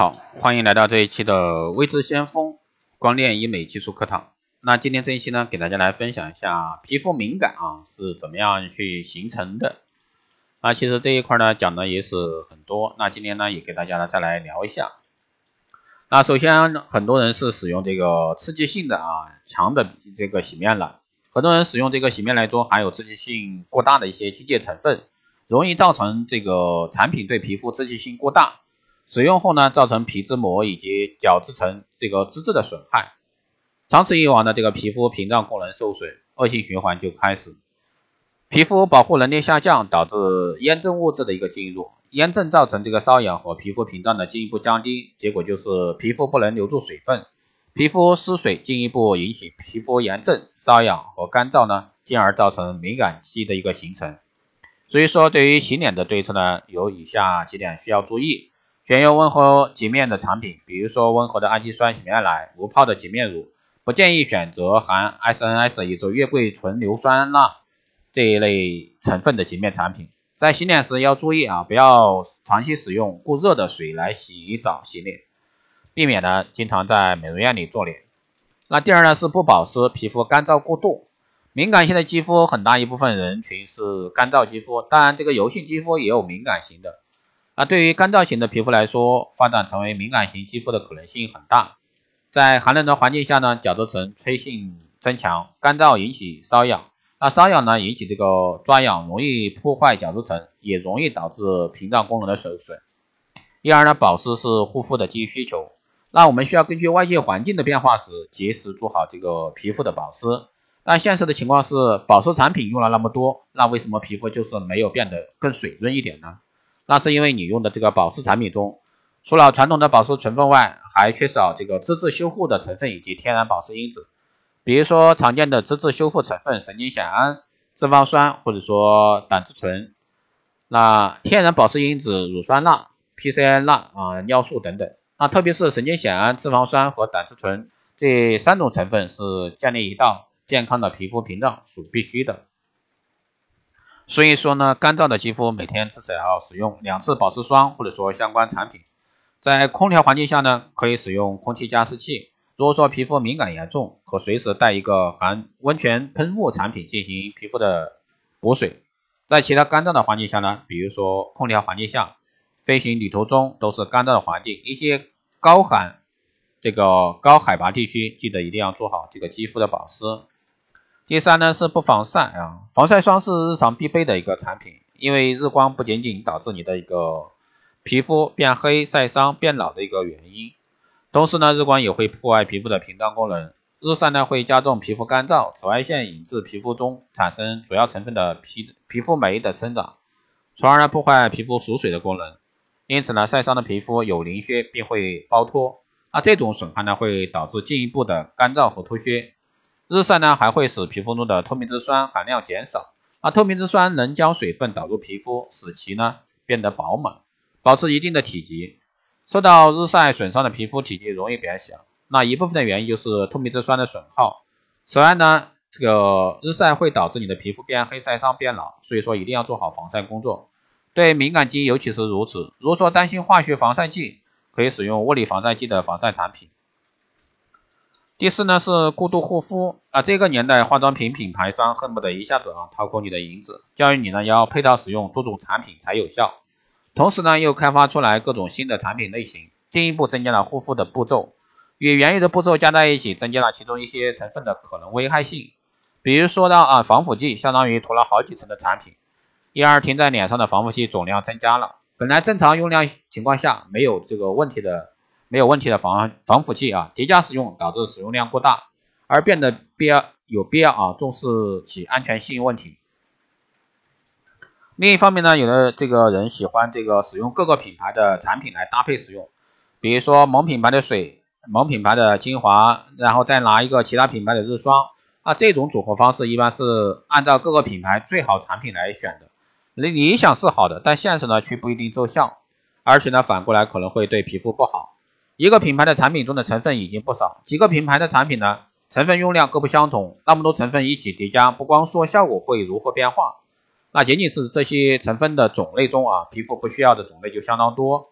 好，欢迎来到这一期的微知先锋光电医美技术课堂。那今天这一期呢，给大家来分享一下皮肤敏感啊是怎么样去形成的。那其实这一块呢讲的也是很多，那今天呢也给大家呢再来聊一下。那首先很多人是使用这个刺激性的啊强的这个洗面奶，很多人使用这个洗面奶中含有刺激性过大的一些清洁成分，容易造成这个产品对皮肤刺激性过大。使用后呢，造成皮脂膜以及角质层这个脂质的损害，长此以往呢，这个皮肤屏障功能受损，恶性循环就开始，皮肤保护能力下降，导致炎症物质的一个进入，炎症造成这个瘙痒和皮肤屏障的进一步降低，结果就是皮肤不能留住水分，皮肤失水，进一步引起皮肤炎症、瘙痒和干燥呢，进而造成敏感肌的一个形成。所以说，对于洗脸的对策呢，有以下几点需要注意。选用温和洁面的产品，比如说温和的氨基酸洗面奶、无泡的洁面乳，不建议选择含 SNS 也就月桂醇硫酸钠这一类成分的洁面产品。在洗脸时要注意啊，不要长期使用过热的水来洗澡洗脸，避免呢经常在美容院里做脸。那第二呢是不保湿，皮肤干燥过度，敏感性的肌肤很大一部分人群是干燥肌肤，当然这个油性肌肤也有敏感型的。那对于干燥型的皮肤来说，发展成为敏感型肌肤的可能性很大。在寒冷的环境下呢，角质层脆性增强，干燥引起瘙痒。那瘙痒呢，引起这个抓痒，容易破坏角质层，也容易导致屏障功能的受损。因而呢，保湿是护肤的第一需求。那我们需要根据外界环境的变化时，及时做好这个皮肤的保湿。但现实的情况是，保湿产品用了那么多，那为什么皮肤就是没有变得更水润一点呢？那是因为你用的这个保湿产品中，除了传统的保湿成分外，还缺少这个脂质修护的成分以及天然保湿因子。比如说常见的脂质修复成分神经酰胺、脂肪酸或者说胆汁醇，那天然保湿因子乳酸钠、PCI 钠啊、尿素等等。那特别是神经酰胺、脂肪酸和胆汁醇这三种成分是建立一道健康的皮肤屏障所必须的。所以说呢，干燥的肌肤每天至少要使用两次保湿霜或者说相关产品。在空调环境下呢，可以使用空气加湿器。如果说皮肤敏感严重，可随时带一个含温泉喷雾产品进行皮肤的补水。在其他干燥的环境下呢，比如说空调环境下、飞行旅途中都是干燥的环境，一些高寒这个高海拔地区，记得一定要做好这个肌肤的保湿。第三呢是不防晒啊，防晒霜是日常必备的一个产品，因为日光不仅仅导致你的一个皮肤变黑、晒伤、变老的一个原因，同时呢日光也会破坏皮肤的屏障功能，日晒呢会加重皮肤干燥，紫外线引致皮肤中产生主要成分的皮皮肤酶的生长，从而呢破坏皮肤锁水的功能，因此呢晒伤的皮肤有鳞屑并会包脱，那这种损害呢会导致进一步的干燥和脱屑。日晒呢还会使皮肤中的透明质酸含量减少，而透明质酸能将水分导入皮肤，使其呢变得饱满，保持一定的体积。受到日晒损伤的皮肤体积容易变小，那一部分的原因就是透明质酸的损耗。此外呢，这个日晒会导致你的皮肤变黑、晒伤、变老，所以说一定要做好防晒工作。对敏感肌尤其是如此。如果说担心化学防晒剂，可以使用物理防晒剂的防晒产品。第四呢是过度护肤啊，这个年代化妆品品牌商恨不得一下子啊掏空你的银子，教育你呢要配套使用多种产品才有效，同时呢又开发出来各种新的产品类型，进一步增加了护肤的步骤，与原有的步骤加在一起，增加了其中一些成分的可能危害性。比如说到啊防腐剂，相当于涂了好几层的产品，因而停在脸上的防腐剂总量增加了，本来正常用量情况下没有这个问题的。没有问题的防防腐剂啊，叠加使用导致使用量过大，而变得必要有必要啊重视其安全性问题。另一方面呢，有的这个人喜欢这个使用各个品牌的产品来搭配使用，比如说某品牌的水、某品牌的精华，然后再拿一个其他品牌的日霜啊，这种组合方式一般是按照各个品牌最好产品来选的。理理想是好的，但现实呢却不一定奏效，而且呢反过来可能会对皮肤不好。一个品牌的产品中的成分已经不少，几个品牌的产品呢，成分用量各不相同，那么多成分一起叠加，不光说效果会如何变化，那仅仅是这些成分的种类中啊，皮肤不需要的种类就相当多。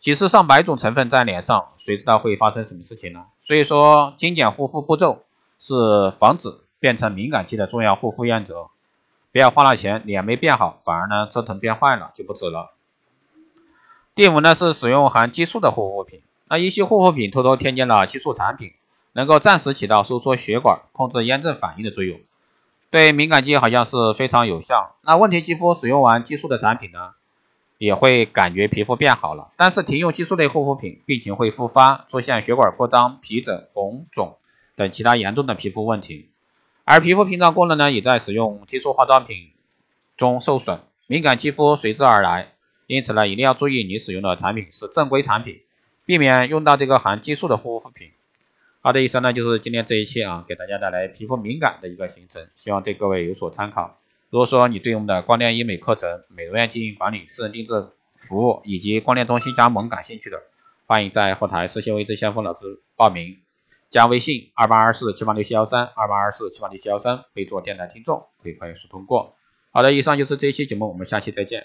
几十上百种成分在脸上，谁知道会发生什么事情呢？所以说，精简护肤步骤是防止变成敏感肌的重要护肤原则。不要花了钱，脸没变好，反而呢折腾变坏了，就不值了。第五呢是使用含激素的护肤品，那一些护肤品偷偷添加了激素产品，能够暂时起到收缩血管、控制炎症反应的作用，对敏感肌好像是非常有效。那问题肌肤使用完激素的产品呢？也会感觉皮肤变好了，但是停用激素类护肤品，病情会复发，出现血管扩张、皮疹、红肿等其他严重的皮肤问题。而皮肤屏障功能呢，也在使用激素化妆品中受损，敏感肌肤随之而来。因此呢，一定要注意你使用的产品是正规产品，避免用到这个含激素的护肤品。好的，以上呢就是今天这一期啊，给大家带来皮肤敏感的一个行程，希望对各位有所参考。如果说你对我们的光电医美课程、美容院经营管理、私人定制服务以及光电中心加盟感兴趣的，欢迎在后台私信微志先锋老师报名，加微信二八二四七八六七幺三二八二四七八六七幺三，备注电台听众，可以快速通过。好的，以上就是这一期节目，我们下期再见。